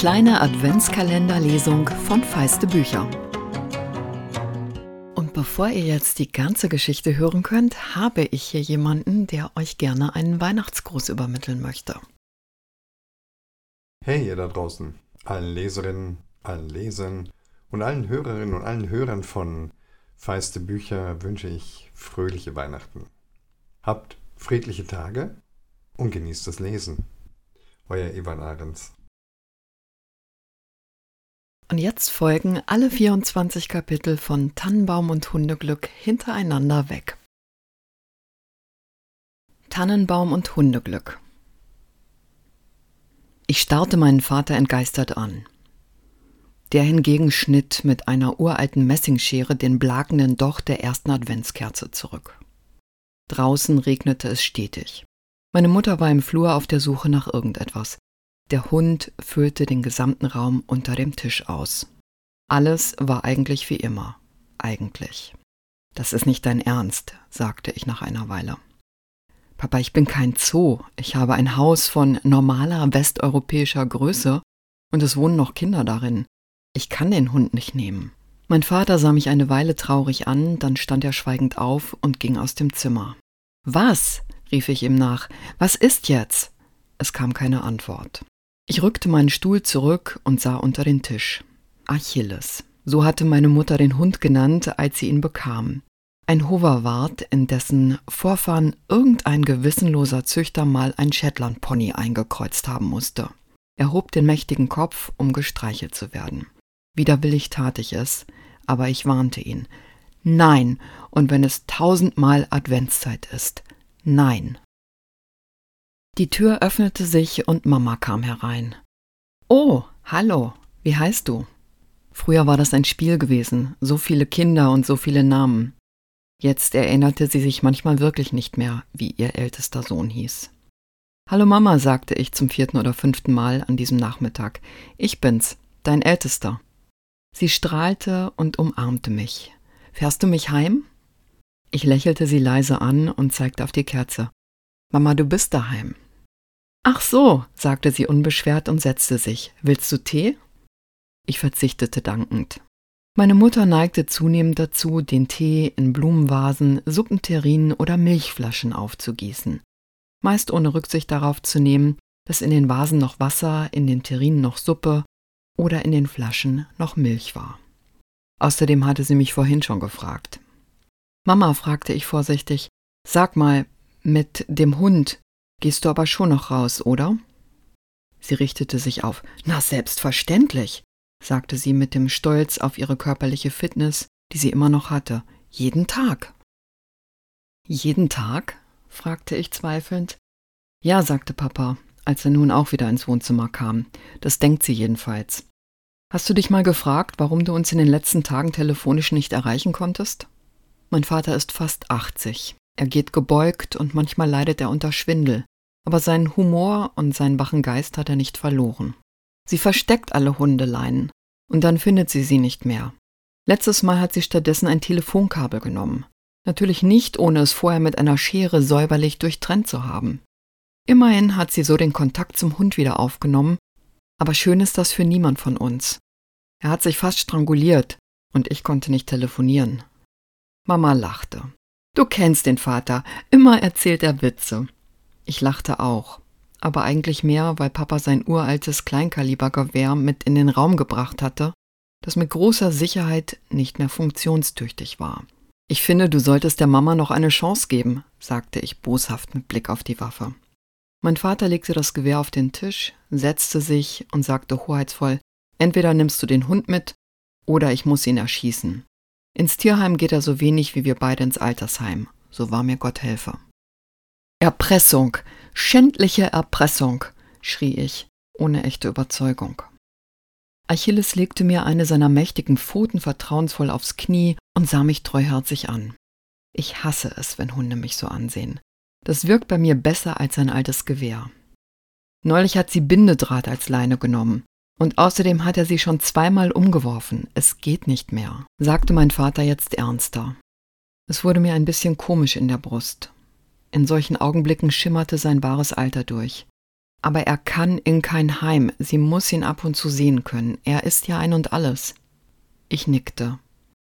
kleine Adventskalenderlesung von Feiste Bücher. Und bevor ihr jetzt die ganze Geschichte hören könnt, habe ich hier jemanden, der euch gerne einen Weihnachtsgruß übermitteln möchte. Hey ihr da draußen, allen Leserinnen, allen Lesern und allen Hörerinnen und allen Hörern von Feiste Bücher wünsche ich fröhliche Weihnachten. Habt friedliche Tage und genießt das Lesen. Euer Ivan Ahrens. Und jetzt folgen alle 24 Kapitel von Tannenbaum und Hundeglück hintereinander weg. Tannenbaum und Hundeglück. Ich starrte meinen Vater entgeistert an. Der hingegen schnitt mit einer uralten Messingschere den blakenden Docht der ersten Adventskerze zurück. Draußen regnete es stetig. Meine Mutter war im Flur auf der Suche nach irgendetwas. Der Hund füllte den gesamten Raum unter dem Tisch aus. Alles war eigentlich wie immer. Eigentlich. Das ist nicht dein Ernst, sagte ich nach einer Weile. Papa, ich bin kein Zoo. Ich habe ein Haus von normaler westeuropäischer Größe und es wohnen noch Kinder darin. Ich kann den Hund nicht nehmen. Mein Vater sah mich eine Weile traurig an, dann stand er schweigend auf und ging aus dem Zimmer. Was? rief ich ihm nach. Was ist jetzt? Es kam keine Antwort. Ich rückte meinen Stuhl zurück und sah unter den Tisch. Achilles. So hatte meine Mutter den Hund genannt, als sie ihn bekam. Ein Hoverwart, in dessen Vorfahren irgendein gewissenloser Züchter mal ein Shetlandpony eingekreuzt haben musste. Er hob den mächtigen Kopf, um gestreichelt zu werden. Widerwillig tat ich es, aber ich warnte ihn. Nein, und wenn es tausendmal Adventszeit ist. Nein. Die Tür öffnete sich und Mama kam herein. Oh, hallo, wie heißt du? Früher war das ein Spiel gewesen, so viele Kinder und so viele Namen. Jetzt erinnerte sie sich manchmal wirklich nicht mehr, wie ihr ältester Sohn hieß. Hallo Mama, sagte ich zum vierten oder fünften Mal an diesem Nachmittag. Ich bin's, dein Ältester. Sie strahlte und umarmte mich. Fährst du mich heim? Ich lächelte sie leise an und zeigte auf die Kerze. Mama, du bist daheim. Ach so, sagte sie unbeschwert und setzte sich. Willst du Tee? Ich verzichtete dankend. Meine Mutter neigte zunehmend dazu, den Tee in Blumenvasen, Suppenterrinen oder Milchflaschen aufzugießen. Meist ohne Rücksicht darauf zu nehmen, dass in den Vasen noch Wasser, in den Terrinen noch Suppe oder in den Flaschen noch Milch war. Außerdem hatte sie mich vorhin schon gefragt. Mama, fragte ich vorsichtig, sag mal, mit dem Hund, Gehst du aber schon noch raus, oder? Sie richtete sich auf. Na, selbstverständlich, sagte sie mit dem Stolz auf ihre körperliche Fitness, die sie immer noch hatte. Jeden Tag. Jeden Tag? fragte ich zweifelnd. Ja, sagte Papa, als er nun auch wieder ins Wohnzimmer kam. Das denkt sie jedenfalls. Hast du dich mal gefragt, warum du uns in den letzten Tagen telefonisch nicht erreichen konntest? Mein Vater ist fast 80. Er geht gebeugt und manchmal leidet er unter Schwindel aber seinen Humor und seinen wachen Geist hat er nicht verloren. Sie versteckt alle Hundeleinen, und dann findet sie sie nicht mehr. Letztes Mal hat sie stattdessen ein Telefonkabel genommen. Natürlich nicht, ohne es vorher mit einer Schere säuberlich durchtrennt zu haben. Immerhin hat sie so den Kontakt zum Hund wieder aufgenommen, aber schön ist das für niemand von uns. Er hat sich fast stranguliert, und ich konnte nicht telefonieren. Mama lachte. Du kennst den Vater, immer erzählt er Witze. Ich lachte auch, aber eigentlich mehr, weil Papa sein uraltes Kleinkalibergewehr mit in den Raum gebracht hatte, das mit großer Sicherheit nicht mehr funktionstüchtig war. Ich finde, du solltest der Mama noch eine Chance geben, sagte ich boshaft mit Blick auf die Waffe. Mein Vater legte das Gewehr auf den Tisch, setzte sich und sagte hoheitsvoll, entweder nimmst du den Hund mit, oder ich muss ihn erschießen. Ins Tierheim geht er so wenig wie wir beide ins Altersheim, so war mir Gott helfe. Erpressung, schändliche Erpressung, schrie ich, ohne echte Überzeugung. Achilles legte mir eine seiner mächtigen Pfoten vertrauensvoll aufs Knie und sah mich treuherzig an. Ich hasse es, wenn Hunde mich so ansehen. Das wirkt bei mir besser als ein altes Gewehr. Neulich hat sie Bindedraht als Leine genommen. Und außerdem hat er sie schon zweimal umgeworfen. Es geht nicht mehr, sagte mein Vater jetzt ernster. Es wurde mir ein bisschen komisch in der Brust. In solchen Augenblicken schimmerte sein wahres Alter durch. Aber er kann in kein Heim. Sie muss ihn ab und zu sehen können. Er ist ja ein und alles. Ich nickte.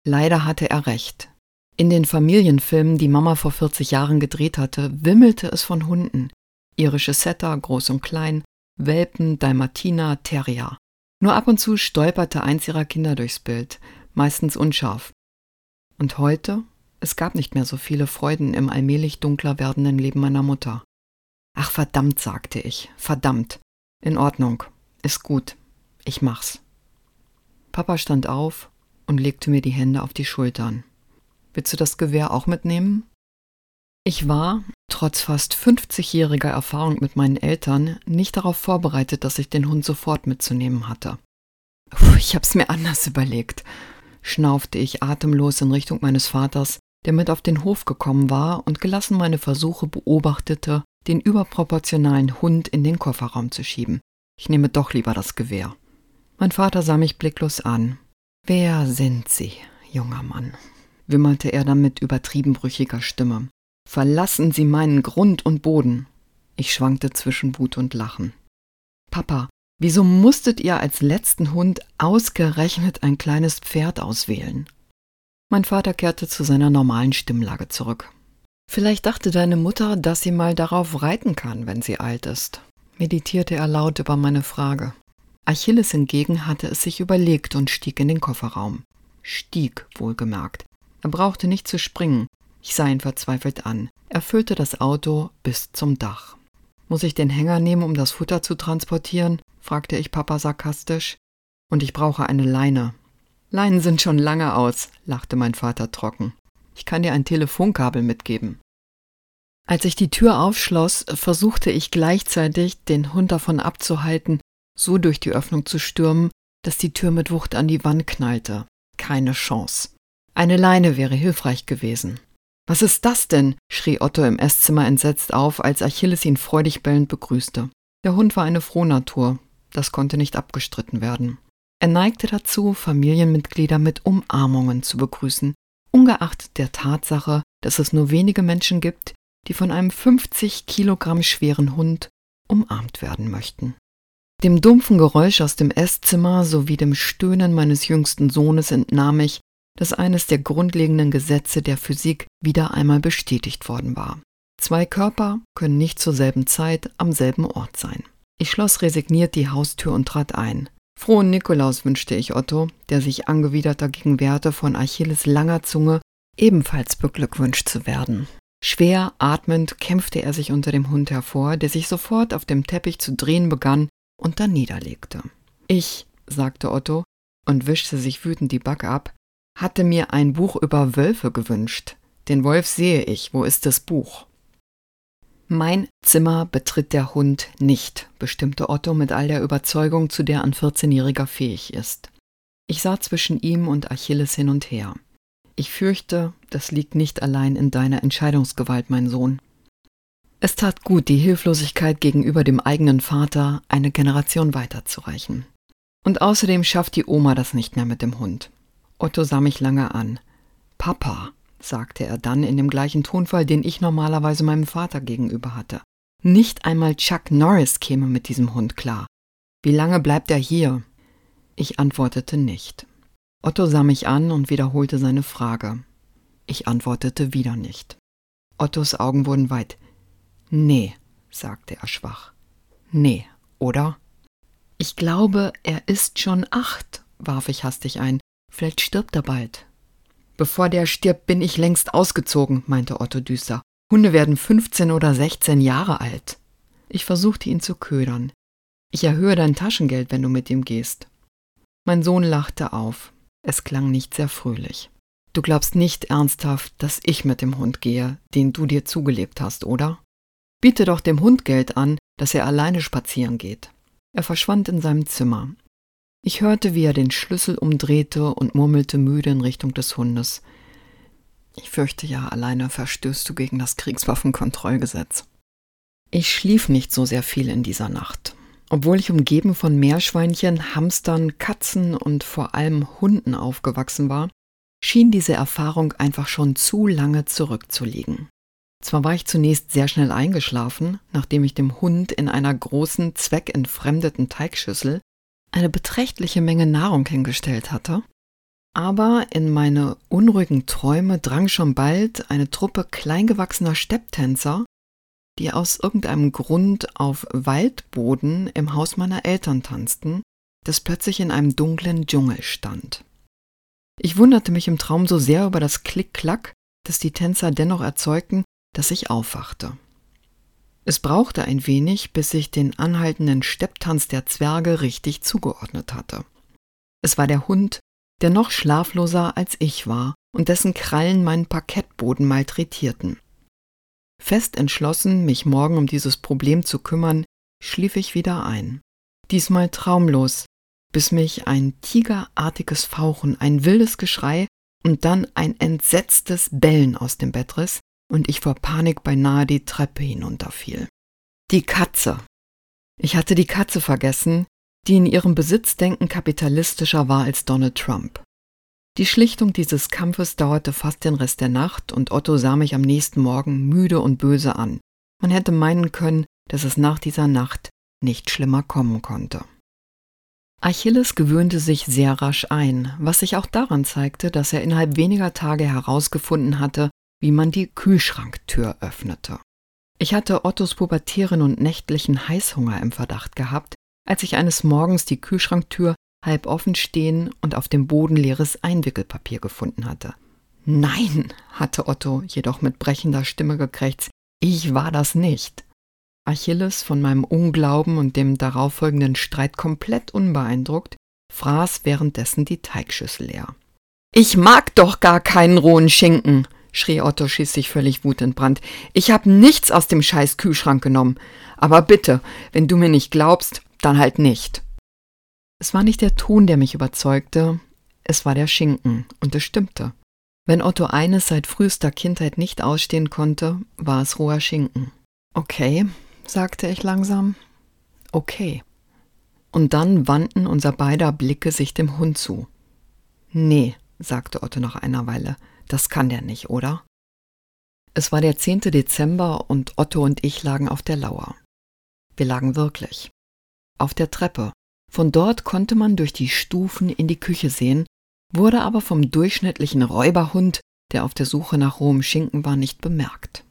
Leider hatte er recht. In den Familienfilmen, die Mama vor 40 Jahren gedreht hatte, wimmelte es von Hunden. Irische Setter, groß und klein, Welpen, Dalmatiner, Terrier. Nur ab und zu stolperte eins ihrer Kinder durchs Bild, meistens unscharf. Und heute? Es gab nicht mehr so viele Freuden im allmählich dunkler werdenden Leben meiner Mutter. Ach verdammt, sagte ich, verdammt. In Ordnung, ist gut, ich mach's. Papa stand auf und legte mir die Hände auf die Schultern. Willst du das Gewehr auch mitnehmen? Ich war, trotz fast 50-jähriger Erfahrung mit meinen Eltern, nicht darauf vorbereitet, dass ich den Hund sofort mitzunehmen hatte. Puh, ich hab's mir anders überlegt, schnaufte ich atemlos in Richtung meines Vaters, der mit auf den Hof gekommen war und gelassen meine Versuche beobachtete, den überproportionalen Hund in den Kofferraum zu schieben. Ich nehme doch lieber das Gewehr. Mein Vater sah mich blicklos an. Wer sind Sie, junger Mann? wimmerte er dann mit übertrieben brüchiger Stimme. Verlassen Sie meinen Grund und Boden. Ich schwankte zwischen Wut und Lachen. Papa, wieso musstet ihr als letzten Hund ausgerechnet ein kleines Pferd auswählen? Mein Vater kehrte zu seiner normalen Stimmlage zurück. Vielleicht dachte deine Mutter, dass sie mal darauf reiten kann, wenn sie alt ist, meditierte er laut über meine Frage. Achilles hingegen hatte es sich überlegt und stieg in den Kofferraum. Stieg, wohlgemerkt. Er brauchte nicht zu springen. Ich sah ihn verzweifelt an. Er füllte das Auto bis zum Dach. Muss ich den Hänger nehmen, um das Futter zu transportieren? fragte ich Papa sarkastisch. Und ich brauche eine Leine. Leinen sind schon lange aus, lachte mein Vater trocken. Ich kann dir ein Telefonkabel mitgeben. Als ich die Tür aufschloss, versuchte ich gleichzeitig, den Hund davon abzuhalten, so durch die Öffnung zu stürmen, dass die Tür mit Wucht an die Wand knallte. Keine Chance. Eine Leine wäre hilfreich gewesen. Was ist das denn? schrie Otto im Esszimmer entsetzt auf, als Achilles ihn freudig bellend begrüßte. Der Hund war eine Frohnatur. Das konnte nicht abgestritten werden. Er neigte dazu, Familienmitglieder mit Umarmungen zu begrüßen, ungeachtet der Tatsache, dass es nur wenige Menschen gibt, die von einem 50 Kilogramm schweren Hund umarmt werden möchten. Dem dumpfen Geräusch aus dem Esszimmer sowie dem Stöhnen meines jüngsten Sohnes entnahm ich, dass eines der grundlegenden Gesetze der Physik wieder einmal bestätigt worden war. Zwei Körper können nicht zur selben Zeit am selben Ort sein. Ich schloss resigniert die Haustür und trat ein. Frohen Nikolaus wünschte ich Otto, der sich angewidert dagegen wehrte, von Achilles langer Zunge ebenfalls beglückwünscht zu werden. Schwer atmend kämpfte er sich unter dem Hund hervor, der sich sofort auf dem Teppich zu drehen begann und dann niederlegte. Ich, sagte Otto und wischte sich wütend die Backe ab, hatte mir ein Buch über Wölfe gewünscht. Den Wolf sehe ich, wo ist das Buch? Mein Zimmer betritt der Hund nicht, bestimmte Otto mit all der Überzeugung, zu der ein 14-Jähriger fähig ist. Ich sah zwischen ihm und Achilles hin und her. Ich fürchte, das liegt nicht allein in deiner Entscheidungsgewalt, mein Sohn. Es tat gut, die Hilflosigkeit gegenüber dem eigenen Vater eine Generation weiterzureichen. Und außerdem schafft die Oma das nicht mehr mit dem Hund. Otto sah mich lange an. Papa, sagte er dann in dem gleichen Tonfall, den ich normalerweise meinem Vater gegenüber hatte. Nicht einmal Chuck Norris käme mit diesem Hund klar. Wie lange bleibt er hier? Ich antwortete nicht. Otto sah mich an und wiederholte seine Frage. Ich antwortete wieder nicht. Ottos Augen wurden weit. Nee, sagte er schwach. Nee, oder? Ich glaube, er ist schon acht, warf ich hastig ein. Vielleicht stirbt er bald. Bevor der stirbt, bin ich längst ausgezogen, meinte Otto düster. Hunde werden 15 oder 16 Jahre alt. Ich versuchte ihn zu ködern. Ich erhöhe dein Taschengeld, wenn du mit ihm gehst. Mein Sohn lachte auf. Es klang nicht sehr fröhlich. Du glaubst nicht ernsthaft, dass ich mit dem Hund gehe, den du dir zugelegt hast, oder? Biete doch dem Hund Geld an, dass er alleine spazieren geht. Er verschwand in seinem Zimmer. Ich hörte, wie er den Schlüssel umdrehte und murmelte müde in Richtung des Hundes. Ich fürchte ja, alleine verstößt du gegen das Kriegswaffenkontrollgesetz. Ich schlief nicht so sehr viel in dieser Nacht. Obwohl ich umgeben von Meerschweinchen, Hamstern, Katzen und vor allem Hunden aufgewachsen war, schien diese Erfahrung einfach schon zu lange zurückzuliegen. Zwar war ich zunächst sehr schnell eingeschlafen, nachdem ich dem Hund in einer großen, zweckentfremdeten Teigschüssel eine beträchtliche Menge Nahrung hingestellt hatte, aber in meine unruhigen Träume drang schon bald eine Truppe kleingewachsener Stepptänzer, die aus irgendeinem Grund auf Waldboden im Haus meiner Eltern tanzten, das plötzlich in einem dunklen Dschungel stand. Ich wunderte mich im Traum so sehr über das Klick-Klack, das die Tänzer dennoch erzeugten, dass ich aufwachte. Es brauchte ein wenig, bis ich den anhaltenden Stepptanz der Zwerge richtig zugeordnet hatte. Es war der Hund, der noch schlafloser als ich war und dessen Krallen meinen Parkettboden malträtierten. Fest entschlossen, mich morgen um dieses Problem zu kümmern, schlief ich wieder ein. Diesmal traumlos, bis mich ein tigerartiges Fauchen, ein wildes Geschrei und dann ein entsetztes Bellen aus dem Bett riss und ich vor Panik beinahe die Treppe hinunterfiel. Die Katze. Ich hatte die Katze vergessen, die in ihrem Besitzdenken kapitalistischer war als Donald Trump. Die Schlichtung dieses Kampfes dauerte fast den Rest der Nacht und Otto sah mich am nächsten Morgen müde und böse an. Man hätte meinen können, dass es nach dieser Nacht nicht schlimmer kommen konnte. Achilles gewöhnte sich sehr rasch ein, was sich auch daran zeigte, dass er innerhalb weniger Tage herausgefunden hatte, wie man die Kühlschranktür öffnete. Ich hatte Ottos pubertären und nächtlichen Heißhunger im Verdacht gehabt, als ich eines Morgens die Kühlschranktür halb offen stehen und auf dem Boden leeres Einwickelpapier gefunden hatte. Nein, hatte Otto jedoch mit brechender Stimme gekrächzt, ich war das nicht. Achilles, von meinem Unglauben und dem darauffolgenden Streit komplett unbeeindruckt, fraß währenddessen die Teigschüssel leer. Ich mag doch gar keinen rohen Schinken, schrie Otto schließlich völlig wutentbrannt. Ich hab nichts aus dem scheiß Kühlschrank genommen. Aber bitte, wenn du mir nicht glaubst, dann halt nicht. Es war nicht der Ton, der mich überzeugte, es war der Schinken, und es stimmte. Wenn Otto eines seit frühester Kindheit nicht ausstehen konnte, war es roher Schinken. Okay, sagte ich langsam. Okay. Und dann wandten unser beider Blicke sich dem Hund zu. Nee, sagte Otto nach einer Weile, das kann der nicht, oder? Es war der 10. Dezember und Otto und ich lagen auf der Lauer. Wir lagen wirklich. Auf der Treppe. Von dort konnte man durch die Stufen in die Küche sehen, wurde aber vom durchschnittlichen Räuberhund, der auf der Suche nach rohem Schinken war, nicht bemerkt.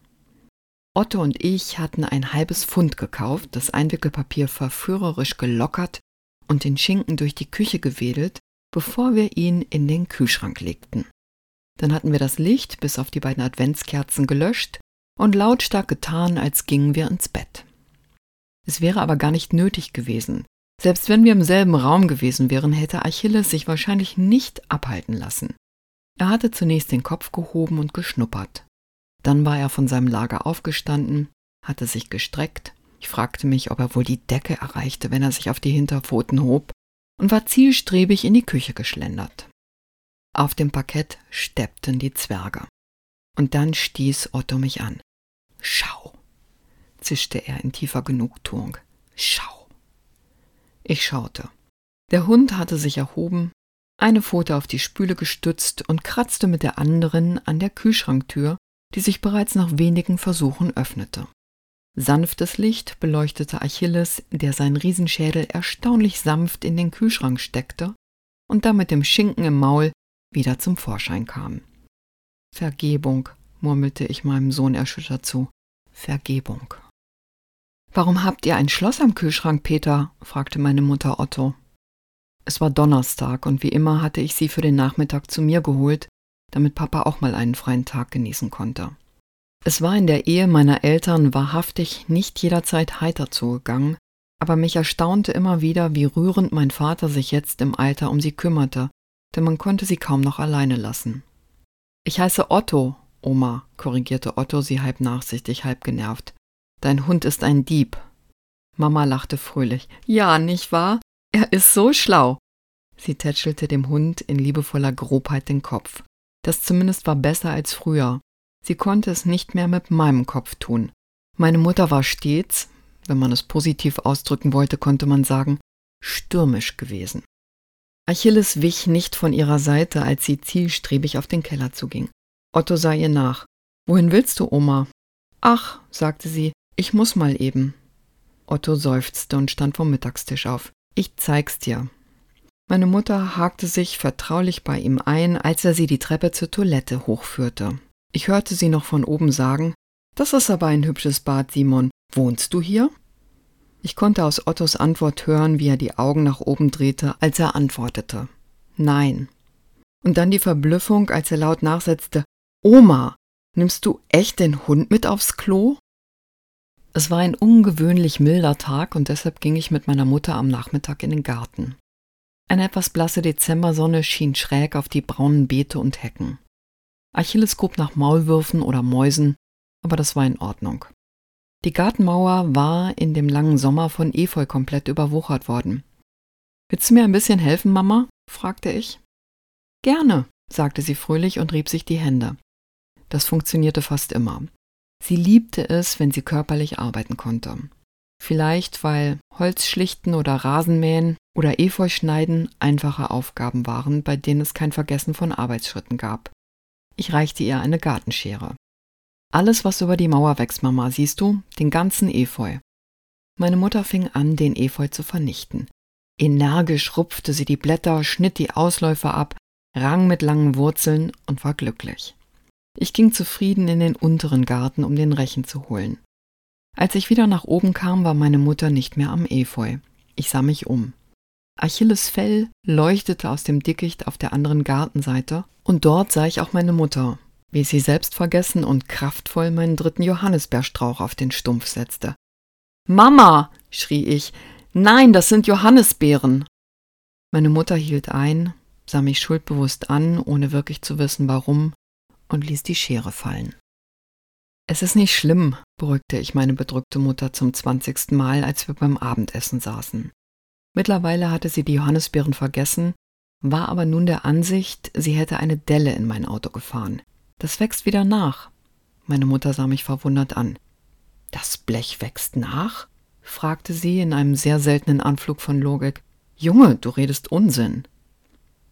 Otto und ich hatten ein halbes Pfund gekauft, das Einwickelpapier verführerisch gelockert und den Schinken durch die Küche gewedelt, bevor wir ihn in den Kühlschrank legten. Dann hatten wir das Licht bis auf die beiden Adventskerzen gelöscht und lautstark getan, als gingen wir ins Bett. Es wäre aber gar nicht nötig gewesen. Selbst wenn wir im selben Raum gewesen wären, hätte Achilles sich wahrscheinlich nicht abhalten lassen. Er hatte zunächst den Kopf gehoben und geschnuppert. Dann war er von seinem Lager aufgestanden, hatte sich gestreckt. Ich fragte mich, ob er wohl die Decke erreichte, wenn er sich auf die Hinterpfoten hob, und war zielstrebig in die Küche geschlendert. Auf dem Parkett steppten die Zwerge. Und dann stieß Otto mich an. Schau, zischte er in tiefer Genugtuung. Schau. Ich schaute. Der Hund hatte sich erhoben, eine Pfote auf die Spüle gestützt und kratzte mit der anderen an der Kühlschranktür, die sich bereits nach wenigen Versuchen öffnete. Sanftes Licht beleuchtete Achilles, der seinen Riesenschädel erstaunlich sanft in den Kühlschrank steckte und dann mit dem Schinken im Maul wieder zum Vorschein kam. Vergebung, murmelte ich meinem Sohn erschüttert zu. Vergebung. Warum habt ihr ein Schloss am Kühlschrank, Peter? fragte meine Mutter Otto. Es war Donnerstag und wie immer hatte ich sie für den Nachmittag zu mir geholt, damit Papa auch mal einen freien Tag genießen konnte. Es war in der Ehe meiner Eltern wahrhaftig nicht jederzeit heiter zugegangen, aber mich erstaunte immer wieder, wie rührend mein Vater sich jetzt im Alter um sie kümmerte, denn man konnte sie kaum noch alleine lassen. Ich heiße Otto, Oma, korrigierte Otto sie halb nachsichtig, halb genervt. Dein Hund ist ein Dieb. Mama lachte fröhlich. Ja, nicht wahr? Er ist so schlau. Sie tätschelte dem Hund in liebevoller Grobheit den Kopf. Das zumindest war besser als früher. Sie konnte es nicht mehr mit meinem Kopf tun. Meine Mutter war stets, wenn man es positiv ausdrücken wollte, konnte man sagen, stürmisch gewesen. Achilles wich nicht von ihrer Seite, als sie zielstrebig auf den Keller zuging. Otto sah ihr nach. Wohin willst du, Oma? Ach, sagte sie, ich muss mal eben. Otto seufzte und stand vom Mittagstisch auf. Ich zeig's dir. Meine Mutter hakte sich vertraulich bei ihm ein, als er sie die Treppe zur Toilette hochführte. Ich hörte sie noch von oben sagen, das ist aber ein hübsches Bad, Simon. Wohnst du hier? Ich konnte aus Ottos Antwort hören, wie er die Augen nach oben drehte, als er antwortete. Nein. Und dann die Verblüffung, als er laut nachsetzte, Oma, nimmst du echt den Hund mit aufs Klo? Es war ein ungewöhnlich milder Tag und deshalb ging ich mit meiner Mutter am Nachmittag in den Garten. Eine etwas blasse Dezembersonne schien schräg auf die braunen Beete und Hecken. Achilles grub nach Maulwürfen oder Mäusen, aber das war in Ordnung. Die Gartenmauer war in dem langen Sommer von Efeu komplett überwuchert worden. Willst du mir ein bisschen helfen, Mama? fragte ich. Gerne, sagte sie fröhlich und rieb sich die Hände. Das funktionierte fast immer. Sie liebte es, wenn sie körperlich arbeiten konnte. Vielleicht, weil Holzschlichten oder Rasenmähen oder Efeu schneiden einfache Aufgaben waren, bei denen es kein Vergessen von Arbeitsschritten gab. Ich reichte ihr eine Gartenschere. Alles, was über die Mauer wächst, Mama, siehst du, den ganzen Efeu. Meine Mutter fing an, den Efeu zu vernichten. Energisch rupfte sie die Blätter, schnitt die Ausläufer ab, rang mit langen Wurzeln und war glücklich. Ich ging zufrieden in den unteren Garten, um den Rechen zu holen. Als ich wieder nach oben kam, war meine Mutter nicht mehr am Efeu. Ich sah mich um. Achilles Fell leuchtete aus dem Dickicht auf der anderen Gartenseite, und dort sah ich auch meine Mutter, wie sie selbstvergessen und kraftvoll meinen dritten Johannisbeerstrauch auf den Stumpf setzte. Mama, schrie ich, nein, das sind Johannisbeeren. Meine Mutter hielt ein, sah mich schuldbewusst an, ohne wirklich zu wissen warum, und ließ die Schere fallen. Es ist nicht schlimm, beruhigte ich meine bedrückte Mutter zum zwanzigsten Mal, als wir beim Abendessen saßen. Mittlerweile hatte sie die Johannisbeeren vergessen, war aber nun der Ansicht, sie hätte eine Delle in mein Auto gefahren. Das wächst wieder nach. Meine Mutter sah mich verwundert an. Das Blech wächst nach? fragte sie in einem sehr seltenen Anflug von Logik. Junge, du redest Unsinn.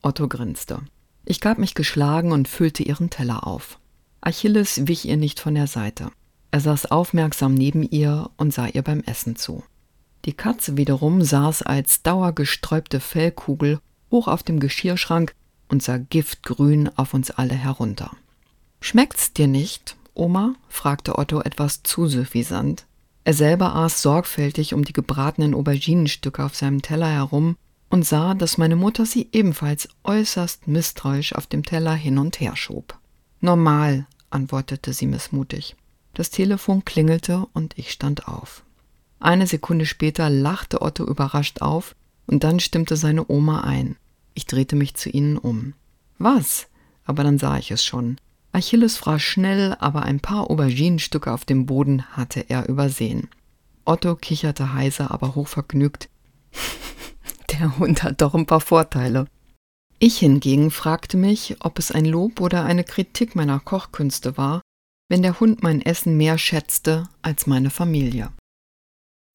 Otto grinste. Ich gab mich geschlagen und füllte ihren Teller auf. Achilles wich ihr nicht von der Seite. Er saß aufmerksam neben ihr und sah ihr beim Essen zu. Die Katze wiederum saß als dauergesträubte Fellkugel hoch auf dem Geschirrschrank und sah giftgrün auf uns alle herunter. Schmeckt's dir nicht, Oma? fragte Otto etwas zu suffisant. Er selber aß sorgfältig um die gebratenen Auberginenstücke auf seinem Teller herum und sah, dass meine Mutter sie ebenfalls äußerst misstrauisch auf dem Teller hin und her schob. Normal, antwortete sie missmutig. Das Telefon klingelte und ich stand auf. Eine Sekunde später lachte Otto überrascht auf und dann stimmte seine Oma ein. Ich drehte mich zu ihnen um. Was? Aber dann sah ich es schon. Achilles fraß schnell, aber ein paar Auberginenstücke auf dem Boden hatte er übersehen. Otto kicherte heiser, aber hochvergnügt. Der Hund hat doch ein paar Vorteile. Ich hingegen fragte mich, ob es ein Lob oder eine Kritik meiner Kochkünste war, wenn der Hund mein Essen mehr schätzte als meine Familie.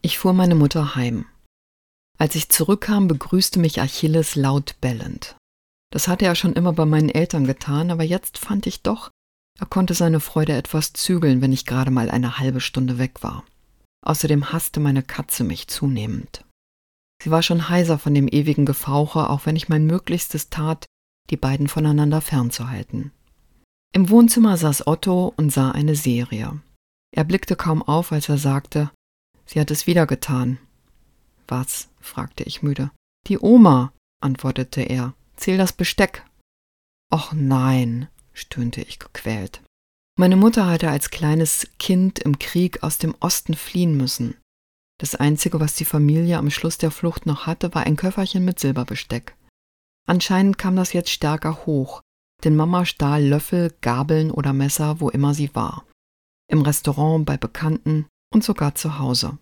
Ich fuhr meine Mutter heim. Als ich zurückkam, begrüßte mich Achilles laut bellend. Das hatte er schon immer bei meinen Eltern getan, aber jetzt fand ich doch, er konnte seine Freude etwas zügeln, wenn ich gerade mal eine halbe Stunde weg war. Außerdem hasste meine Katze mich zunehmend. Sie war schon heiser von dem ewigen Gefauche, auch wenn ich mein Möglichstes tat, die beiden voneinander fernzuhalten. Im Wohnzimmer saß Otto und sah eine Serie. Er blickte kaum auf, als er sagte, sie hat es wieder getan. Was? fragte ich müde. Die Oma, antwortete er. Zähl das Besteck. Och nein, stöhnte ich gequält. Meine Mutter hatte als kleines Kind im Krieg aus dem Osten fliehen müssen. Das Einzige, was die Familie am Schluss der Flucht noch hatte, war ein Köfferchen mit Silberbesteck. Anscheinend kam das jetzt stärker hoch, denn Mama stahl Löffel, Gabeln oder Messer, wo immer sie war. Im Restaurant, bei Bekannten und sogar zu Hause.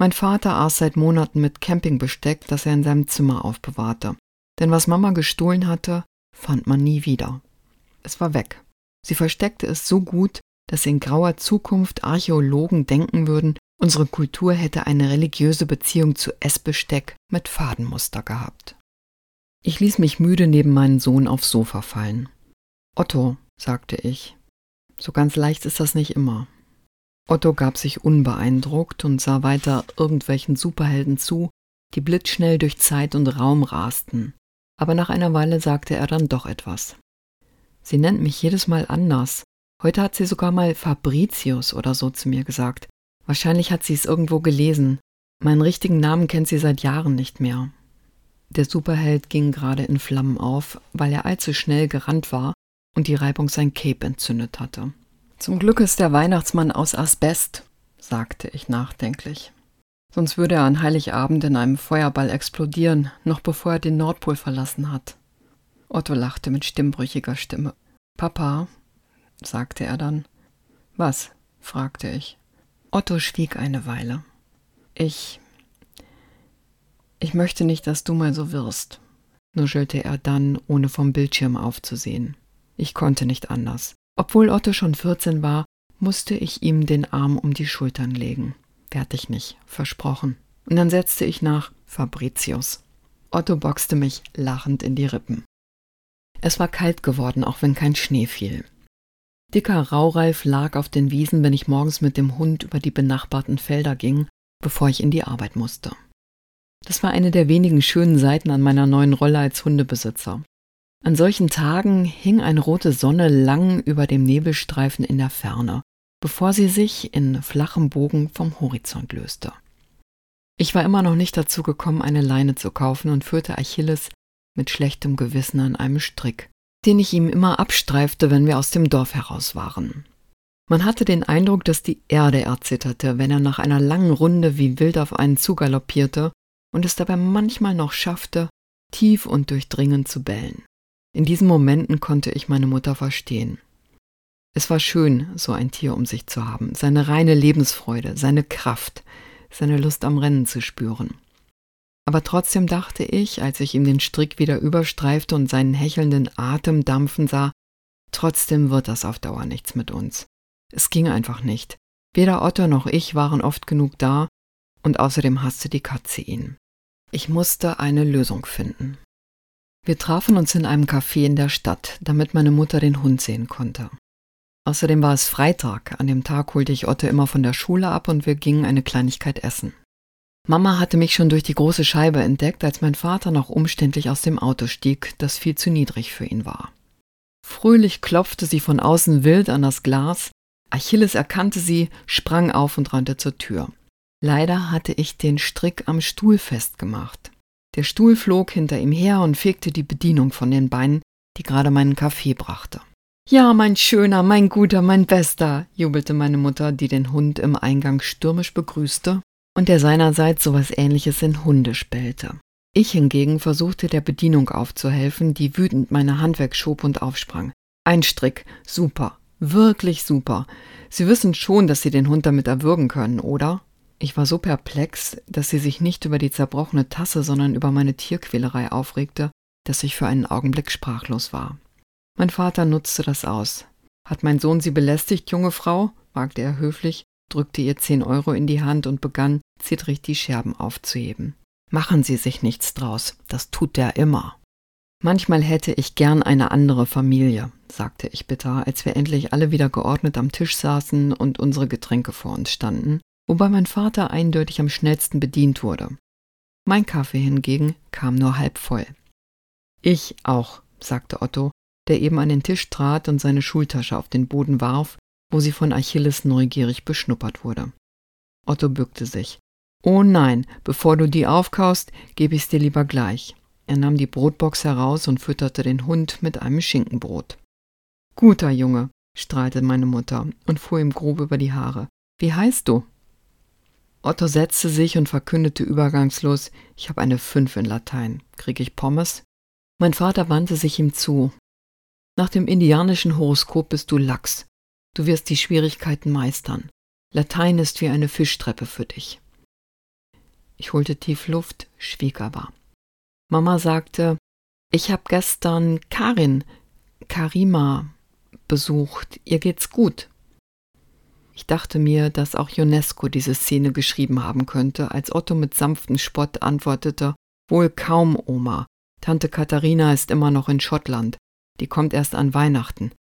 Mein Vater aß seit Monaten mit Campingbesteck, das er in seinem Zimmer aufbewahrte. Denn was Mama gestohlen hatte, fand man nie wieder. Es war weg. Sie versteckte es so gut, dass in grauer Zukunft Archäologen denken würden, Unsere Kultur hätte eine religiöse Beziehung zu Essbesteck mit Fadenmuster gehabt. Ich ließ mich müde neben meinen Sohn aufs Sofa fallen. Otto, sagte ich, so ganz leicht ist das nicht immer. Otto gab sich unbeeindruckt und sah weiter irgendwelchen Superhelden zu, die blitzschnell durch Zeit und Raum rasten. Aber nach einer Weile sagte er dann doch etwas. Sie nennt mich jedes Mal anders. Heute hat sie sogar mal Fabricius oder so zu mir gesagt. Wahrscheinlich hat sie es irgendwo gelesen. Meinen richtigen Namen kennt sie seit Jahren nicht mehr. Der Superheld ging gerade in Flammen auf, weil er allzu schnell gerannt war und die Reibung sein Cape entzündet hatte. Zum Glück ist der Weihnachtsmann aus Asbest, sagte ich nachdenklich. Sonst würde er an Heiligabend in einem Feuerball explodieren, noch bevor er den Nordpol verlassen hat. Otto lachte mit stimmbrüchiger Stimme. Papa, sagte er dann. Was? fragte ich. Otto schwieg eine Weile. Ich. Ich möchte nicht, dass du mal so wirst, nuschelte er dann, ohne vom Bildschirm aufzusehen. Ich konnte nicht anders. Obwohl Otto schon 14 war, musste ich ihm den Arm um die Schultern legen. Werd ich nicht, versprochen. Und dann setzte ich nach Fabricius. Otto boxte mich lachend in die Rippen. Es war kalt geworden, auch wenn kein Schnee fiel. Dicker Raureif lag auf den Wiesen, wenn ich morgens mit dem Hund über die benachbarten Felder ging, bevor ich in die Arbeit musste. Das war eine der wenigen schönen Seiten an meiner neuen Rolle als Hundebesitzer. An solchen Tagen hing eine rote Sonne lang über dem Nebelstreifen in der Ferne, bevor sie sich in flachem Bogen vom Horizont löste. Ich war immer noch nicht dazu gekommen, eine Leine zu kaufen und führte Achilles mit schlechtem Gewissen an einem Strick, den ich ihm immer abstreifte, wenn wir aus dem Dorf heraus waren. Man hatte den Eindruck, dass die Erde erzitterte, wenn er nach einer langen Runde wie wild auf einen zugaloppierte und es dabei manchmal noch schaffte, tief und durchdringend zu bellen. In diesen Momenten konnte ich meine Mutter verstehen. Es war schön, so ein Tier um sich zu haben, seine reine Lebensfreude, seine Kraft, seine Lust am Rennen zu spüren. Aber trotzdem dachte ich, als ich ihm den Strick wieder überstreifte und seinen hechelnden Atem dampfen sah, trotzdem wird das auf Dauer nichts mit uns. Es ging einfach nicht. Weder Otto noch ich waren oft genug da, und außerdem hasste die Katze ihn. Ich musste eine Lösung finden. Wir trafen uns in einem Café in der Stadt, damit meine Mutter den Hund sehen konnte. Außerdem war es Freitag, an dem Tag holte ich Otto immer von der Schule ab und wir gingen eine Kleinigkeit essen. Mama hatte mich schon durch die große Scheibe entdeckt, als mein Vater noch umständlich aus dem Auto stieg, das viel zu niedrig für ihn war. Fröhlich klopfte sie von außen wild an das Glas, Achilles erkannte sie, sprang auf und rannte zur Tür. Leider hatte ich den Strick am Stuhl festgemacht. Der Stuhl flog hinter ihm her und fegte die Bedienung von den Beinen, die gerade meinen Kaffee brachte. Ja, mein Schöner, mein Guter, mein Bester, jubelte meine Mutter, die den Hund im Eingang stürmisch begrüßte und der seinerseits sowas ähnliches in Hunde spellte. Ich hingegen versuchte der Bedienung aufzuhelfen, die wütend meine Hand wegschob und aufsprang. Ein Strick, super, wirklich super. Sie wissen schon, dass Sie den Hund damit erwürgen können, oder? Ich war so perplex, dass sie sich nicht über die zerbrochene Tasse, sondern über meine Tierquälerei aufregte, dass ich für einen Augenblick sprachlos war. Mein Vater nutzte das aus. Hat mein Sohn Sie belästigt, junge Frau? fragte er höflich, drückte ihr zehn Euro in die Hand und begann, zittrig die Scherben aufzuheben. Machen Sie sich nichts draus, das tut der immer. Manchmal hätte ich gern eine andere Familie, sagte ich bitter, als wir endlich alle wieder geordnet am Tisch saßen und unsere Getränke vor uns standen wobei mein Vater eindeutig am schnellsten bedient wurde. Mein Kaffee hingegen kam nur halb voll. Ich auch, sagte Otto, der eben an den Tisch trat und seine Schultasche auf den Boden warf, wo sie von Achilles neugierig beschnuppert wurde. Otto bückte sich. Oh nein, bevor du die aufkaust, gebe ich's dir lieber gleich. Er nahm die Brotbox heraus und fütterte den Hund mit einem Schinkenbrot. Guter Junge, strahlte meine Mutter und fuhr ihm grob über die Haare. Wie heißt du? Otto setzte sich und verkündete übergangslos, ich habe eine Fünf in Latein. Krieg ich Pommes? Mein Vater wandte sich ihm zu. Nach dem indianischen Horoskop bist du Lachs. Du wirst die Schwierigkeiten meistern. Latein ist wie eine Fischtreppe für dich. Ich holte tief Luft, schwieg aber. Mama sagte, ich habe gestern Karin, Karima, besucht. Ihr geht's gut. Ich dachte mir, dass auch UNESCO diese Szene geschrieben haben könnte, als Otto mit sanftem Spott antwortete, wohl kaum, Oma. Tante Katharina ist immer noch in Schottland. Die kommt erst an Weihnachten.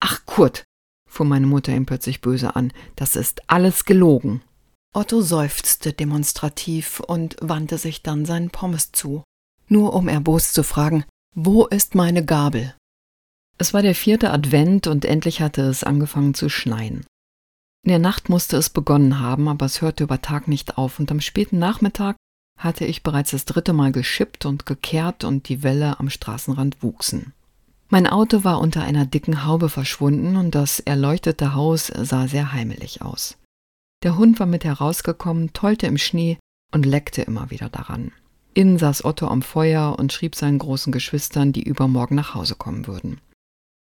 Ach, Kurt, fuhr meine Mutter ihn plötzlich böse an. Das ist alles gelogen. Otto seufzte demonstrativ und wandte sich dann seinen Pommes zu, nur um erbost zu fragen, wo ist meine Gabel? Es war der vierte Advent und endlich hatte es angefangen zu schneien. In der Nacht musste es begonnen haben, aber es hörte über Tag nicht auf, und am späten Nachmittag hatte ich bereits das dritte Mal geschippt und gekehrt und die Welle am Straßenrand wuchsen. Mein Auto war unter einer dicken Haube verschwunden und das erleuchtete Haus sah sehr heimelig aus. Der Hund war mit herausgekommen, tollte im Schnee und leckte immer wieder daran. Innen saß Otto am Feuer und schrieb seinen großen Geschwistern, die übermorgen nach Hause kommen würden.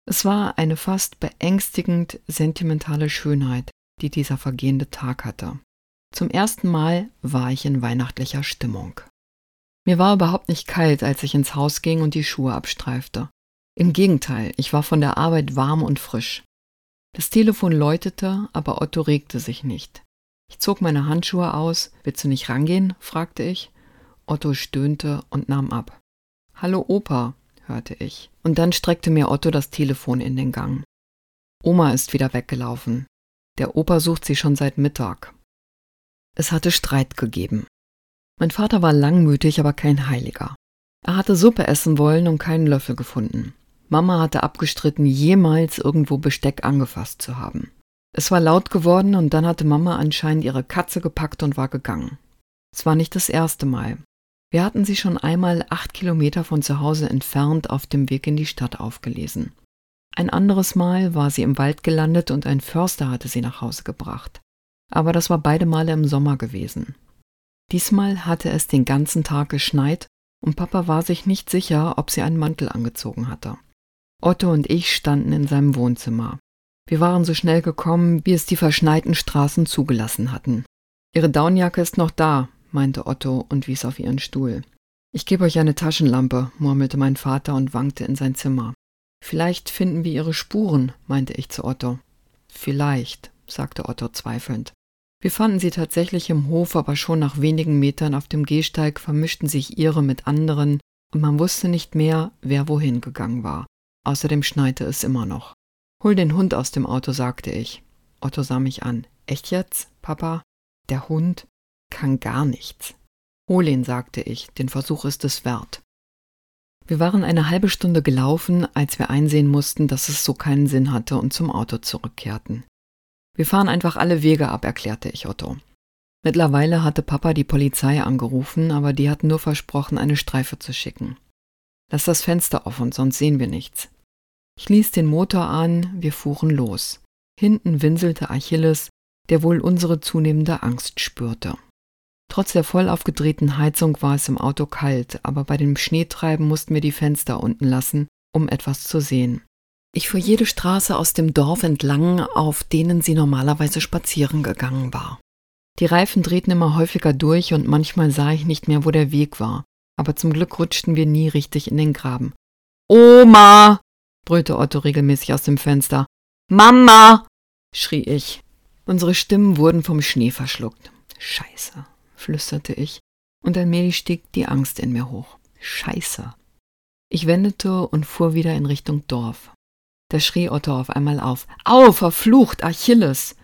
Es war eine fast beängstigend sentimentale Schönheit, die dieser vergehende Tag hatte. Zum ersten Mal war ich in weihnachtlicher Stimmung. Mir war überhaupt nicht kalt, als ich ins Haus ging und die Schuhe abstreifte. Im Gegenteil, ich war von der Arbeit warm und frisch. Das Telefon läutete, aber Otto regte sich nicht. Ich zog meine Handschuhe aus. Willst du nicht rangehen? fragte ich. Otto stöhnte und nahm ab. Hallo Opa, hörte ich. Und dann streckte mir Otto das Telefon in den Gang. Oma ist wieder weggelaufen. Der Opa sucht sie schon seit Mittag. Es hatte Streit gegeben. Mein Vater war langmütig, aber kein Heiliger. Er hatte Suppe essen wollen und keinen Löffel gefunden. Mama hatte abgestritten, jemals irgendwo Besteck angefasst zu haben. Es war laut geworden und dann hatte Mama anscheinend ihre Katze gepackt und war gegangen. Es war nicht das erste Mal. Wir hatten sie schon einmal acht Kilometer von zu Hause entfernt auf dem Weg in die Stadt aufgelesen. Ein anderes Mal war sie im Wald gelandet und ein Förster hatte sie nach Hause gebracht aber das war beide Male im Sommer gewesen. Diesmal hatte es den ganzen Tag geschneit und Papa war sich nicht sicher, ob sie einen Mantel angezogen hatte. Otto und ich standen in seinem Wohnzimmer. Wir waren so schnell gekommen, wie es die verschneiten Straßen zugelassen hatten. Ihre Daunenjacke ist noch da, meinte Otto und wies auf ihren Stuhl. Ich gebe euch eine Taschenlampe, murmelte mein Vater und wankte in sein Zimmer. Vielleicht finden wir ihre Spuren, meinte ich zu Otto. Vielleicht, sagte Otto zweifelnd. Wir fanden sie tatsächlich im Hof, aber schon nach wenigen Metern auf dem Gehsteig vermischten sich ihre mit anderen, und man wusste nicht mehr, wer wohin gegangen war. Außerdem schneite es immer noch. Hol den Hund aus dem Auto, sagte ich. Otto sah mich an. Echt jetzt, Papa? Der Hund kann gar nichts. Hol ihn, sagte ich, den Versuch ist es wert. Wir waren eine halbe Stunde gelaufen, als wir einsehen mussten, dass es so keinen Sinn hatte und zum Auto zurückkehrten. Wir fahren einfach alle Wege ab, erklärte ich Otto. Mittlerweile hatte Papa die Polizei angerufen, aber die hatten nur versprochen, eine Streife zu schicken. Lass das Fenster offen, sonst sehen wir nichts. Ich ließ den Motor an, wir fuhren los. Hinten winselte Achilles, der wohl unsere zunehmende Angst spürte. Trotz der voll aufgedrehten Heizung war es im Auto kalt, aber bei dem Schneetreiben mussten wir die Fenster unten lassen, um etwas zu sehen. Ich fuhr jede Straße aus dem Dorf entlang, auf denen sie normalerweise spazieren gegangen war. Die Reifen drehten immer häufiger durch und manchmal sah ich nicht mehr, wo der Weg war, aber zum Glück rutschten wir nie richtig in den Graben. Oma! Brüllte Otto regelmäßig aus dem Fenster. Mama! schrie ich. Unsere Stimmen wurden vom Schnee verschluckt. Scheiße, flüsterte ich, und allmählich stieg die Angst in mir hoch. Scheiße. Ich wendete und fuhr wieder in Richtung Dorf. Da schrie Otto auf einmal auf. Au, verflucht, Achilles!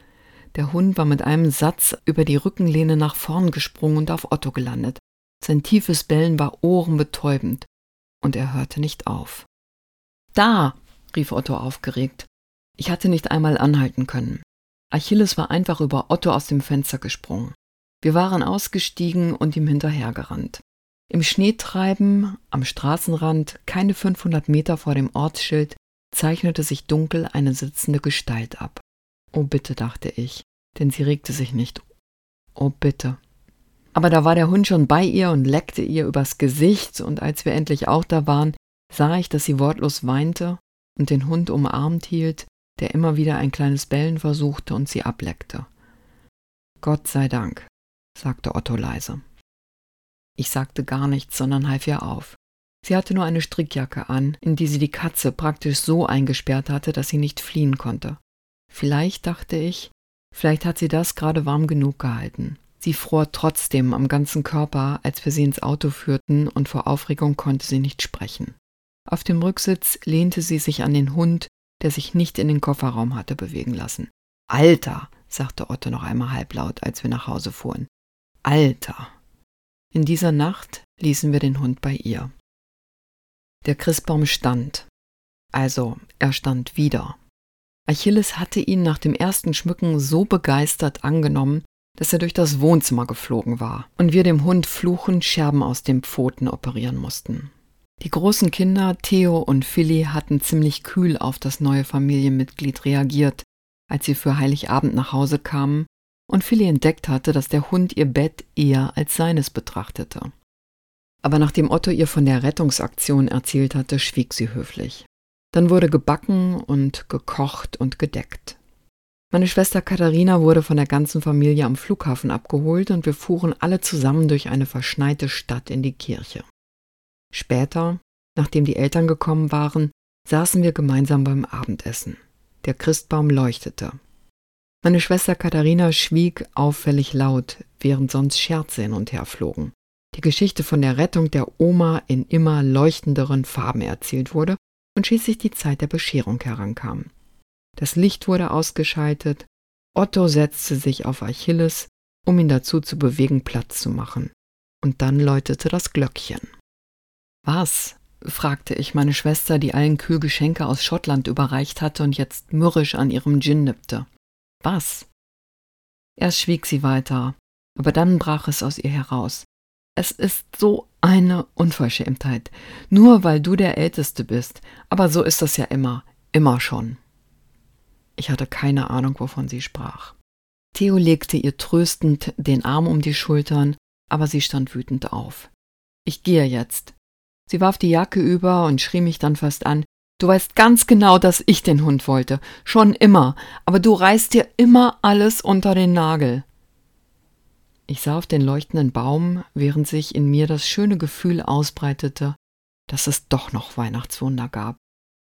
Der Hund war mit einem Satz über die Rückenlehne nach vorn gesprungen und auf Otto gelandet. Sein tiefes Bellen war ohrenbetäubend. Und er hörte nicht auf. Da! rief Otto aufgeregt. Ich hatte nicht einmal anhalten können. Achilles war einfach über Otto aus dem Fenster gesprungen. Wir waren ausgestiegen und ihm hinterhergerannt. Im Schneetreiben, am Straßenrand, keine 500 Meter vor dem Ortsschild, zeichnete sich dunkel eine sitzende Gestalt ab. Oh bitte, dachte ich, denn sie regte sich nicht. Oh bitte. Aber da war der Hund schon bei ihr und leckte ihr übers Gesicht, und als wir endlich auch da waren, sah ich, dass sie wortlos weinte und den Hund umarmt hielt, der immer wieder ein kleines Bellen versuchte und sie ableckte. Gott sei Dank, sagte Otto leise. Ich sagte gar nichts, sondern half ihr auf. Sie hatte nur eine Strickjacke an, in die sie die Katze praktisch so eingesperrt hatte, dass sie nicht fliehen konnte. Vielleicht, dachte ich, vielleicht hat sie das gerade warm genug gehalten. Sie fror trotzdem am ganzen Körper, als wir sie ins Auto führten, und vor Aufregung konnte sie nicht sprechen. Auf dem Rücksitz lehnte sie sich an den Hund, der sich nicht in den Kofferraum hatte bewegen lassen. Alter, sagte Otto noch einmal halblaut, als wir nach Hause fuhren. Alter. In dieser Nacht ließen wir den Hund bei ihr. Der Christbaum stand. Also, er stand wieder. Achilles hatte ihn nach dem ersten Schmücken so begeistert angenommen, dass er durch das Wohnzimmer geflogen war und wir dem Hund fluchend Scherben aus den Pfoten operieren mussten. Die großen Kinder Theo und Philly hatten ziemlich kühl auf das neue Familienmitglied reagiert, als sie für Heiligabend nach Hause kamen und Philly entdeckt hatte, dass der Hund ihr Bett eher als seines betrachtete. Aber nachdem Otto ihr von der Rettungsaktion erzählt hatte, schwieg sie höflich. Dann wurde gebacken und gekocht und gedeckt. Meine Schwester Katharina wurde von der ganzen Familie am Flughafen abgeholt und wir fuhren alle zusammen durch eine verschneite Stadt in die Kirche. Später, nachdem die Eltern gekommen waren, saßen wir gemeinsam beim Abendessen. Der Christbaum leuchtete. Meine Schwester Katharina schwieg auffällig laut, während sonst Scherze hin und her flogen. Die Geschichte von der Rettung der Oma in immer leuchtenderen Farben erzählt wurde und schließlich die Zeit der Bescherung herankam. Das Licht wurde ausgeschaltet, Otto setzte sich auf Achilles, um ihn dazu zu bewegen, Platz zu machen. Und dann läutete das Glöckchen. Was? fragte ich meine Schwester, die allen kühl Geschenke aus Schottland überreicht hatte und jetzt mürrisch an ihrem Gin nippte. Was? Erst schwieg sie weiter, aber dann brach es aus ihr heraus. Es ist so eine Unverschämtheit, nur weil du der Älteste bist, aber so ist das ja immer, immer schon. Ich hatte keine Ahnung, wovon sie sprach. Theo legte ihr tröstend den Arm um die Schultern, aber sie stand wütend auf. Ich gehe jetzt. Sie warf die Jacke über und schrie mich dann fast an. Du weißt ganz genau, dass ich den Hund wollte. Schon immer. Aber du reißt dir immer alles unter den Nagel. Ich sah auf den leuchtenden Baum, während sich in mir das schöne Gefühl ausbreitete, dass es doch noch Weihnachtswunder gab,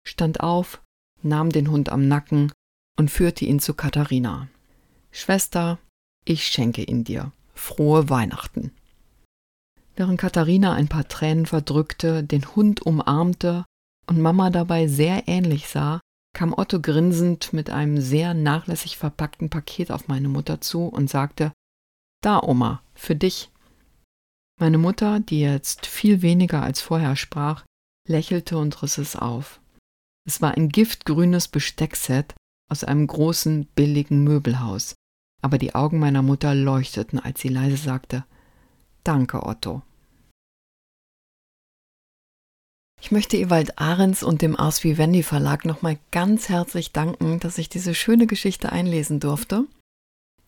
stand auf, nahm den Hund am Nacken und führte ihn zu Katharina. Schwester, ich schenke ihn dir. Frohe Weihnachten. Während Katharina ein paar Tränen verdrückte, den Hund umarmte und Mama dabei sehr ähnlich sah, kam Otto grinsend mit einem sehr nachlässig verpackten Paket auf meine Mutter zu und sagte Da, Oma, für dich. Meine Mutter, die jetzt viel weniger als vorher sprach, lächelte und riss es auf. Es war ein giftgrünes Besteckset aus einem großen, billigen Möbelhaus, aber die Augen meiner Mutter leuchteten, als sie leise sagte Danke, Otto. Ich möchte Ewald Ahrens und dem Ars Vivendi Verlag nochmal ganz herzlich danken, dass ich diese schöne Geschichte einlesen durfte.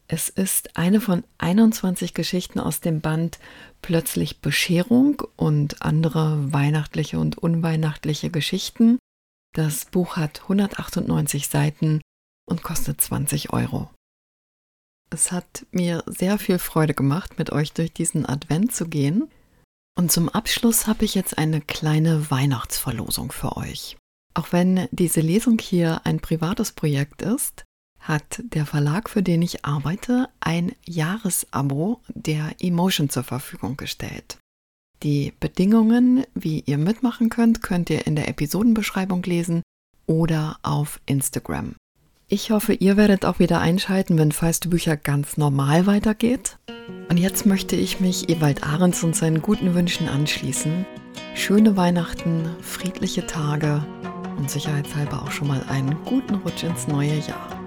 Es ist eine von 21 Geschichten aus dem Band Plötzlich Bescherung und andere weihnachtliche und unweihnachtliche Geschichten. Das Buch hat 198 Seiten und kostet 20 Euro. Es hat mir sehr viel Freude gemacht, mit euch durch diesen Advent zu gehen. Und zum Abschluss habe ich jetzt eine kleine Weihnachtsverlosung für euch. Auch wenn diese Lesung hier ein privates Projekt ist, hat der Verlag, für den ich arbeite, ein Jahresabo der Emotion zur Verfügung gestellt. Die Bedingungen, wie ihr mitmachen könnt, könnt ihr in der Episodenbeschreibung lesen oder auf Instagram. Ich hoffe, ihr werdet auch wieder einschalten, wenn Feiste Bücher ganz normal weitergeht. Und jetzt möchte ich mich Ewald Ahrens und seinen guten Wünschen anschließen. Schöne Weihnachten, friedliche Tage und sicherheitshalber auch schon mal einen guten Rutsch ins neue Jahr.